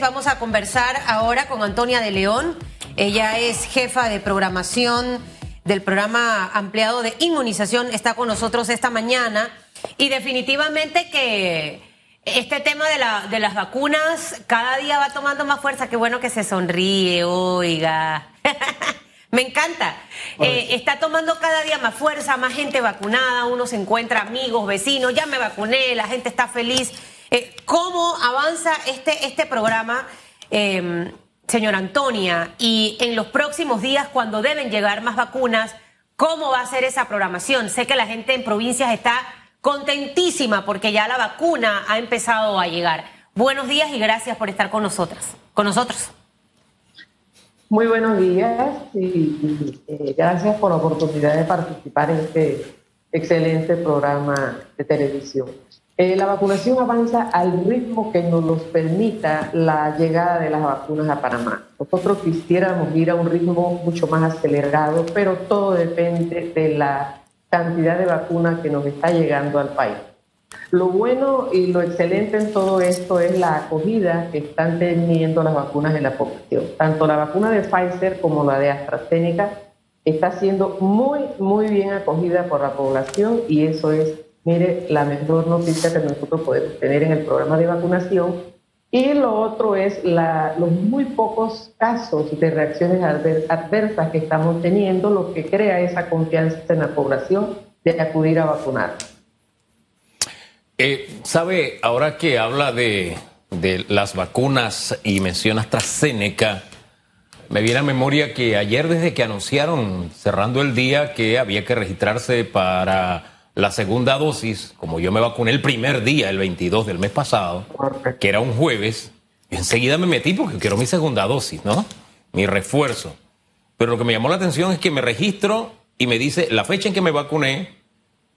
Vamos a conversar ahora con Antonia de León. Ella es jefa de programación del programa ampliado de inmunización. Está con nosotros esta mañana. Y definitivamente que este tema de, la, de las vacunas cada día va tomando más fuerza. Qué bueno que se sonríe, oiga. Me encanta. Eh, está tomando cada día más fuerza, más gente vacunada. Uno se encuentra amigos, vecinos. Ya me vacuné, la gente está feliz. Eh, ¿Cómo avanza este, este programa, eh, señora Antonia? Y en los próximos días, cuando deben llegar más vacunas, ¿cómo va a ser esa programación? Sé que la gente en provincias está contentísima porque ya la vacuna ha empezado a llegar. Buenos días y gracias por estar con nosotras, con nosotros. Muy buenos días y, eh, gracias por la oportunidad de participar en este excelente programa de televisión. Eh, la vacunación avanza al ritmo que nos los permita la llegada de las vacunas a Panamá. Nosotros quisiéramos ir a un ritmo mucho más acelerado, pero todo depende de la cantidad de vacunas que nos está llegando al país. Lo bueno y lo excelente en todo esto es la acogida que están teniendo las vacunas en la población. Tanto la vacuna de Pfizer como la de AstraZeneca está siendo muy, muy bien acogida por la población y eso es mire, la mejor noticia que nosotros podemos tener en el programa de vacunación. Y lo otro es los muy pocos casos de reacciones adversas que estamos teniendo, lo que crea esa confianza en la población de acudir a vacunar. Eh, ¿Sabe, ahora que habla de, de las vacunas y menciona AstraZeneca, me viene a memoria que ayer desde que anunciaron, cerrando el día, que había que registrarse para la segunda dosis, como yo me vacuné el primer día, el 22 del mes pasado, que era un jueves, enseguida me metí porque quiero mi segunda dosis, ¿no? Mi refuerzo. Pero lo que me llamó la atención es que me registro y me dice la fecha en que me vacuné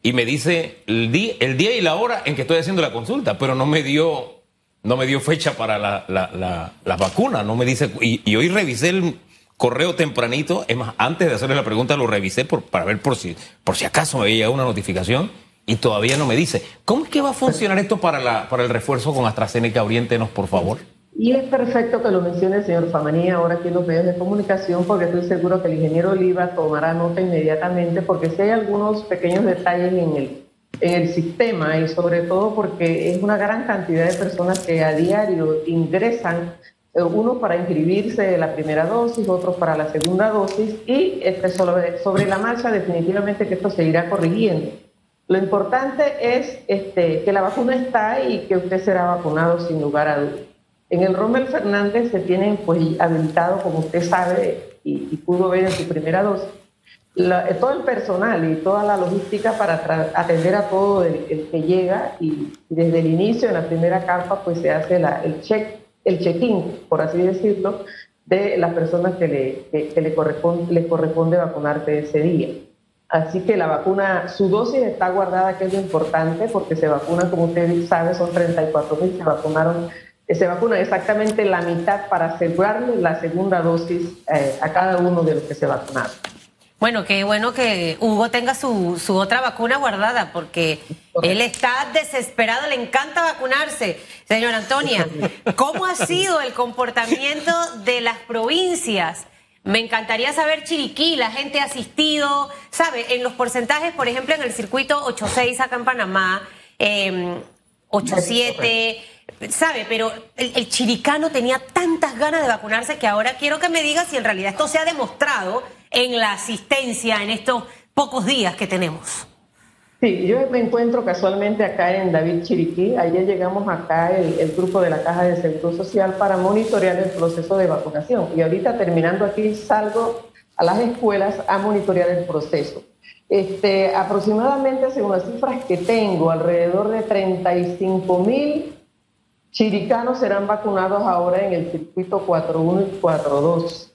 y me dice el día, el día y la hora en que estoy haciendo la consulta, pero no me dio, no me dio fecha para la, la, la, vacuna, no me dice, y, y hoy revisé el, correo tempranito, es más, antes de hacerle la pregunta lo revisé por, para ver por si, por si acaso me había llegado una notificación y todavía no me dice. ¿Cómo es que va a funcionar esto para, la, para el refuerzo con AstraZeneca? Oriéntenos, por favor. Y es perfecto que lo mencione el señor Famaní ahora aquí en los medios de comunicación, porque estoy seguro que el ingeniero Oliva tomará nota inmediatamente, porque si hay algunos pequeños detalles en el, en el sistema y sobre todo porque es una gran cantidad de personas que a diario ingresan unos para inscribirse la primera dosis, otros para la segunda dosis y este, sobre, la marcha definitivamente que esto se irá corrigiendo. Lo importante es este, que la vacuna está y que usted será vacunado sin lugar a dudas. En el Rommel Fernández se tienen pues, habilitado, como usted sabe y, pudo ver en su primera dosis, eh, todo el personal y toda la logística para atender a todo el, que llega y, desde el inicio, en la primera carpa, pues se hace el check el check-in, por así decirlo, de las personas que le, que, le, corresponde, le corresponde vacunarte ese día. Así que la vacuna, su dosis está guardada, que es lo importante, porque se vacunan, como usted sabe, son 34 mil, se vacunaron, se vacuna exactamente la mitad para asegurarle la segunda dosis eh, a cada uno de los que se vacunaron. Bueno, qué bueno que Hugo tenga su, su otra vacuna guardada, porque él está desesperado, le encanta vacunarse. Señora Antonia, ¿cómo ha sido el comportamiento de las provincias? Me encantaría saber Chiriquí, la gente ha asistido, ¿sabe? En los porcentajes, por ejemplo, en el circuito 8-6 acá en Panamá, eh, 8-7, ¿sabe? Pero el, el, chiricano tenía tantas ganas de vacunarse que ahora quiero que me diga si en realidad esto se ha demostrado en la asistencia en estos pocos días que tenemos. Sí, yo me encuentro casualmente acá en David Chiriquí. Ayer llegamos acá el, grupo de la Caja de Seguro Social para monitorear el proceso de vacunación. Y ahorita terminando aquí salgo a las escuelas a monitorear el proceso. Este, aproximadamente, según las cifras que tengo, alrededor de 35 mil chiricanos serán vacunados ahora en el circuito 4.1 y 4.2.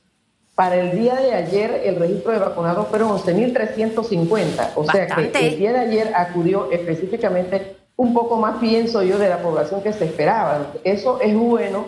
Para el día de ayer, el registro de vacunados fueron 11.350. O sea que el día de ayer acudió específicamente un poco más, pienso yo, de la población que se esperaba. Eso es bueno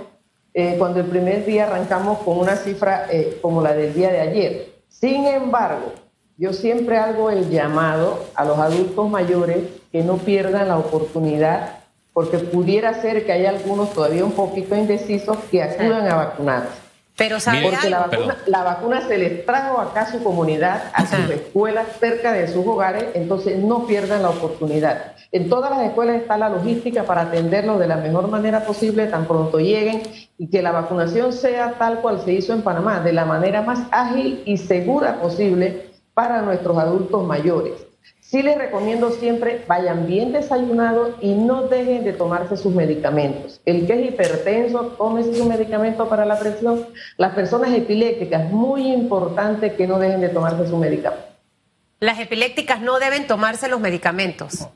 eh, cuando el primer día arrancamos con una cifra eh, como la del día de ayer. Sin embargo, yo siempre hago el llamado a los adultos mayores que no pierdan la oportunidad porque pudiera ser que haya algunos todavía un poquito indecisos que acudan a vacunarse. Pero ¿sabe Porque la vacuna, la vacuna, se les trajo acá a su comunidad, a sus escuelas, cerca de sus hogares, entonces no pierdan la oportunidad. En todas las escuelas está la logística para atenderlos de la mejor manera posible, tan pronto lleguen, y que la vacunación sea tal cual se hizo en Panamá, de la manera más ágil y segura posible para nuestros adultos mayores. Sí les recomiendo siempre vayan bien desayunados y no dejen de tomarse sus medicamentos. El que es hipertenso, tómese su medicamento para la presión. Las personas epilépticas, muy importante que no dejen de tomarse su medicamento. Las epilépticas no deben tomarse los medicamentos.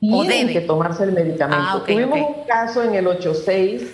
Tienen que tomarse el medicamento. Ah, Tuvimos un caso en el 86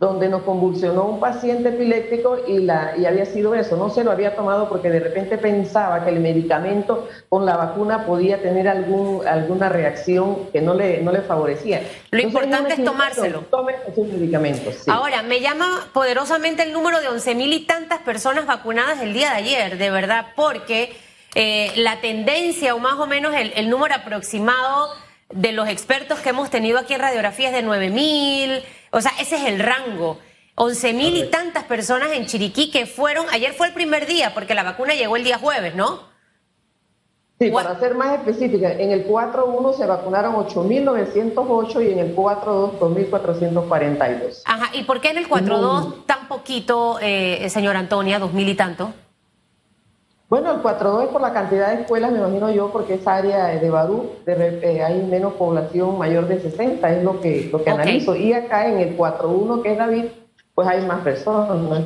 donde nos convulsionó un paciente epiléptico y, la, y había sido eso, no se lo había tomado porque de repente pensaba que el medicamento con la vacuna podía tener algún, alguna reacción que no le, no le favorecía. Lo importante es tomárselo. Tomen sus medicamentos. Ahora, me llama poderosamente el número de 11 mil y tantas personas vacunadas el día de ayer, de verdad, porque eh, la tendencia o más o menos el, el número aproximado de los expertos que hemos tenido aquí en radiografía es de 9 mil o sea, ese es el rango. 11 mil y tantas personas en Chiriquí que fueron, ayer fue el primer día, porque la vacuna llegó el día jueves, ¿no? Sí, para ser más específica, en el 4.1 se vacunaron 8.908 y en el 4.2 2.442. Ajá, ¿y por qué en el 4.2 tan poquito, eh, señora Antonia, 2.000 y tanto? Bueno, el 4.2 es por la cantidad de escuelas, me imagino yo, porque esa área de Badú eh, hay menos población mayor de 60, es lo que, lo que analizo. Y acá en el 4.1, que es David, pues hay más personas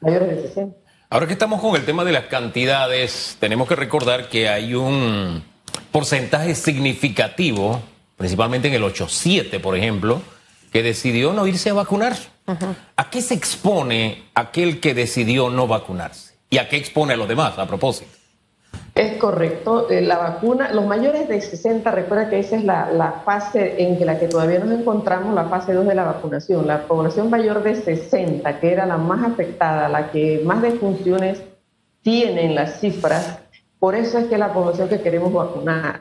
mayores de 60. Ahora que estamos con el tema de las cantidades, tenemos que recordar que hay un porcentaje significativo, principalmente en el 8.7, por ejemplo, que decidió no irse a vacunar. ¿A qué se expone aquel que decidió no vacunarse? ¿Y a qué expone a los demás a propósito? Es correcto. Eh, la vacuna, los mayores de 60, recuerda que esa es la, fase en que la que todavía nos encontramos, la fase 2 de la vacunación. La población mayor de 60, que era la más afectada, la que más defunciones tiene en las cifras, por eso es que la población que queremos vacunar.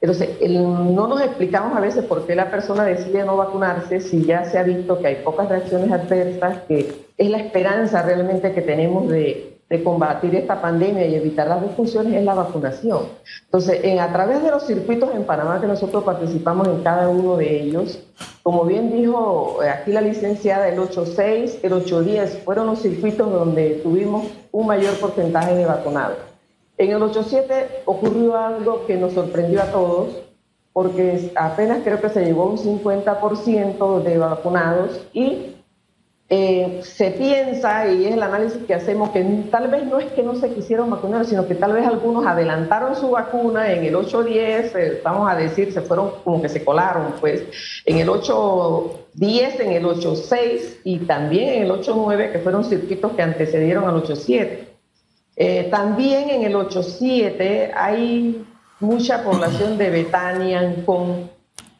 Entonces, no nos explicamos a veces por qué la persona decide no vacunarse si ya se ha visto que hay pocas reacciones adversas, que es la esperanza realmente que tenemos de, de combatir esta pandemia y evitar las disfunciones es la vacunación. Entonces, en, a través de los circuitos en Panamá que nosotros participamos en cada uno de ellos, como bien dijo eh, aquí la licenciada, el 8.6, el 8.10 fueron los circuitos donde tuvimos un mayor porcentaje de vacunados. En el 8.7 ocurrió algo que nos sorprendió a todos, porque apenas creo que se llegó a un 50% de vacunados y eh, se piensa, y es el análisis que hacemos, que tal vez no es que no se quisieron vacunar, sino que tal vez algunos adelantaron su vacuna en el 8-10, eh, vamos a decir, se fueron como que se colaron, pues, en el 8-10, en el 8-6 y también en el 8-9, que fueron circuitos que antecedieron al 8-7. Eh, también en el 8-7 hay mucha población de Betania, con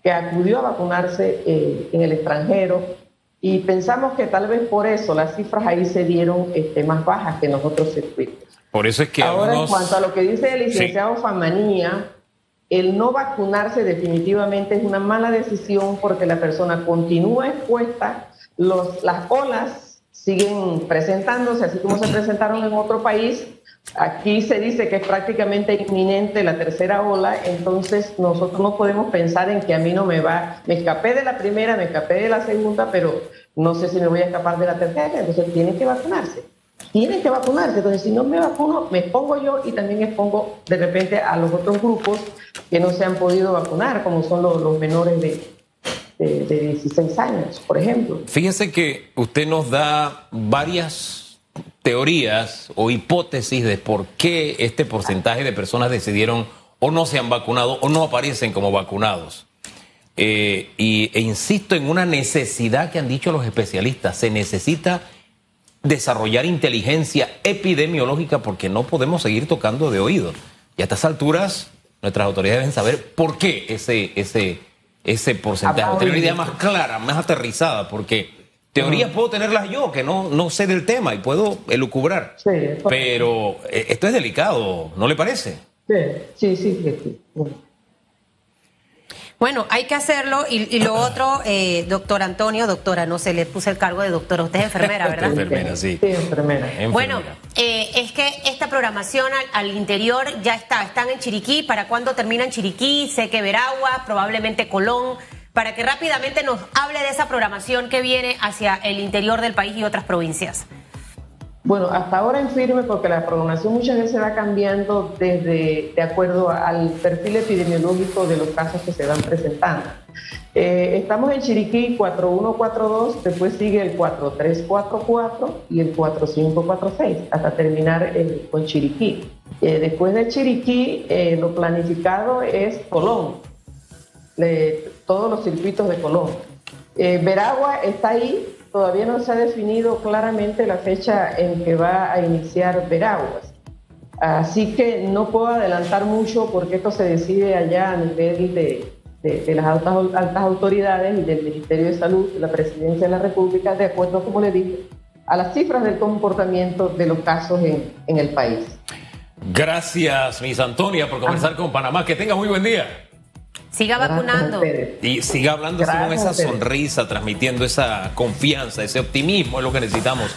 que acudió a vacunarse en el extranjero y pensamos que tal vez por eso las cifras ahí se dieron este, más bajas que en los otros circuitos. Por eso es que Ahora, en cuanto a lo que dice el licenciado Famanía, el no vacunarse definitivamente es una mala decisión porque la persona continúa expuesta, los, las olas siguen presentándose, así como se presentaron en otro país, Aquí se dice que es prácticamente inminente la tercera ola, entonces nosotros no podemos pensar en que a mí no me va, me escapé de la primera, me escapé de la segunda, pero no sé si me voy a escapar de la tercera, entonces tienen que vacunarse. Tienen que vacunarse, entonces si no me vacuno, me expongo yo y también expongo de repente a los otros grupos que no se han podido vacunar, como son los, menores de, de, de 16 años, por ejemplo. Fíjense que usted nos da varias teorías o hipótesis de por qué este porcentaje de personas decidieron o no se han vacunado o no aparecen como vacunados. Eh, y, e insisto en una necesidad que han dicho los especialistas, se necesita desarrollar inteligencia epidemiológica porque no podemos seguir tocando de oído. Y a estas alturas nuestras autoridades deben saber por qué ese, ese, ese porcentaje, tener una idea más clara, más aterrizada, porque Teorías puedo tenerlas yo, que no, no sé del tema y puedo elucubrar. Sí, pero eh, esto es delicado, ¿no le parece? Sí, sí, sí. sí, Bueno, hay que hacerlo y, lo otro, eh, doctor Antonio, doctora, no se le puse el cargo de doctora, usted es enfermera, ¿verdad? enfermera, sí. Sí, enfermera. Bueno, eh, es que esta programación al, al, interior ya está, están en Chiriquí, ¿para cuándo terminan Chiriquí? Sé que Veragua, probablemente Colón, para que rápidamente nos hable de esa programación que viene hacia el interior del país y otras provincias. Bueno, hasta ahora en firme porque la programación muchas veces va cambiando desde de acuerdo al perfil epidemiológico de los casos que se van presentando. Eh, estamos en Chiriquí 4142, después sigue el 4344 y el 4546 hasta terminar eh, con Chiriquí. Eh, después de Chiriquí, lo planificado es Colón, todos los circuitos de Colón. Veragua está ahí, todavía no se ha definido claramente la fecha en que va a iniciar Veraguas. Así que no puedo adelantar mucho porque esto se decide allá a nivel de, las altas, altas, autoridades y del Ministerio de Salud, de la Presidencia de la República, de acuerdo, como le dije, a las cifras del comportamiento de los casos en, en el país. Gracias, Miss Antonia, por conversar con Panamá. Que tenga muy buen día. Siga vacunando. Y siga hablando con esa sonrisa, transmitiendo esa confianza, ese optimismo, es lo que necesitamos.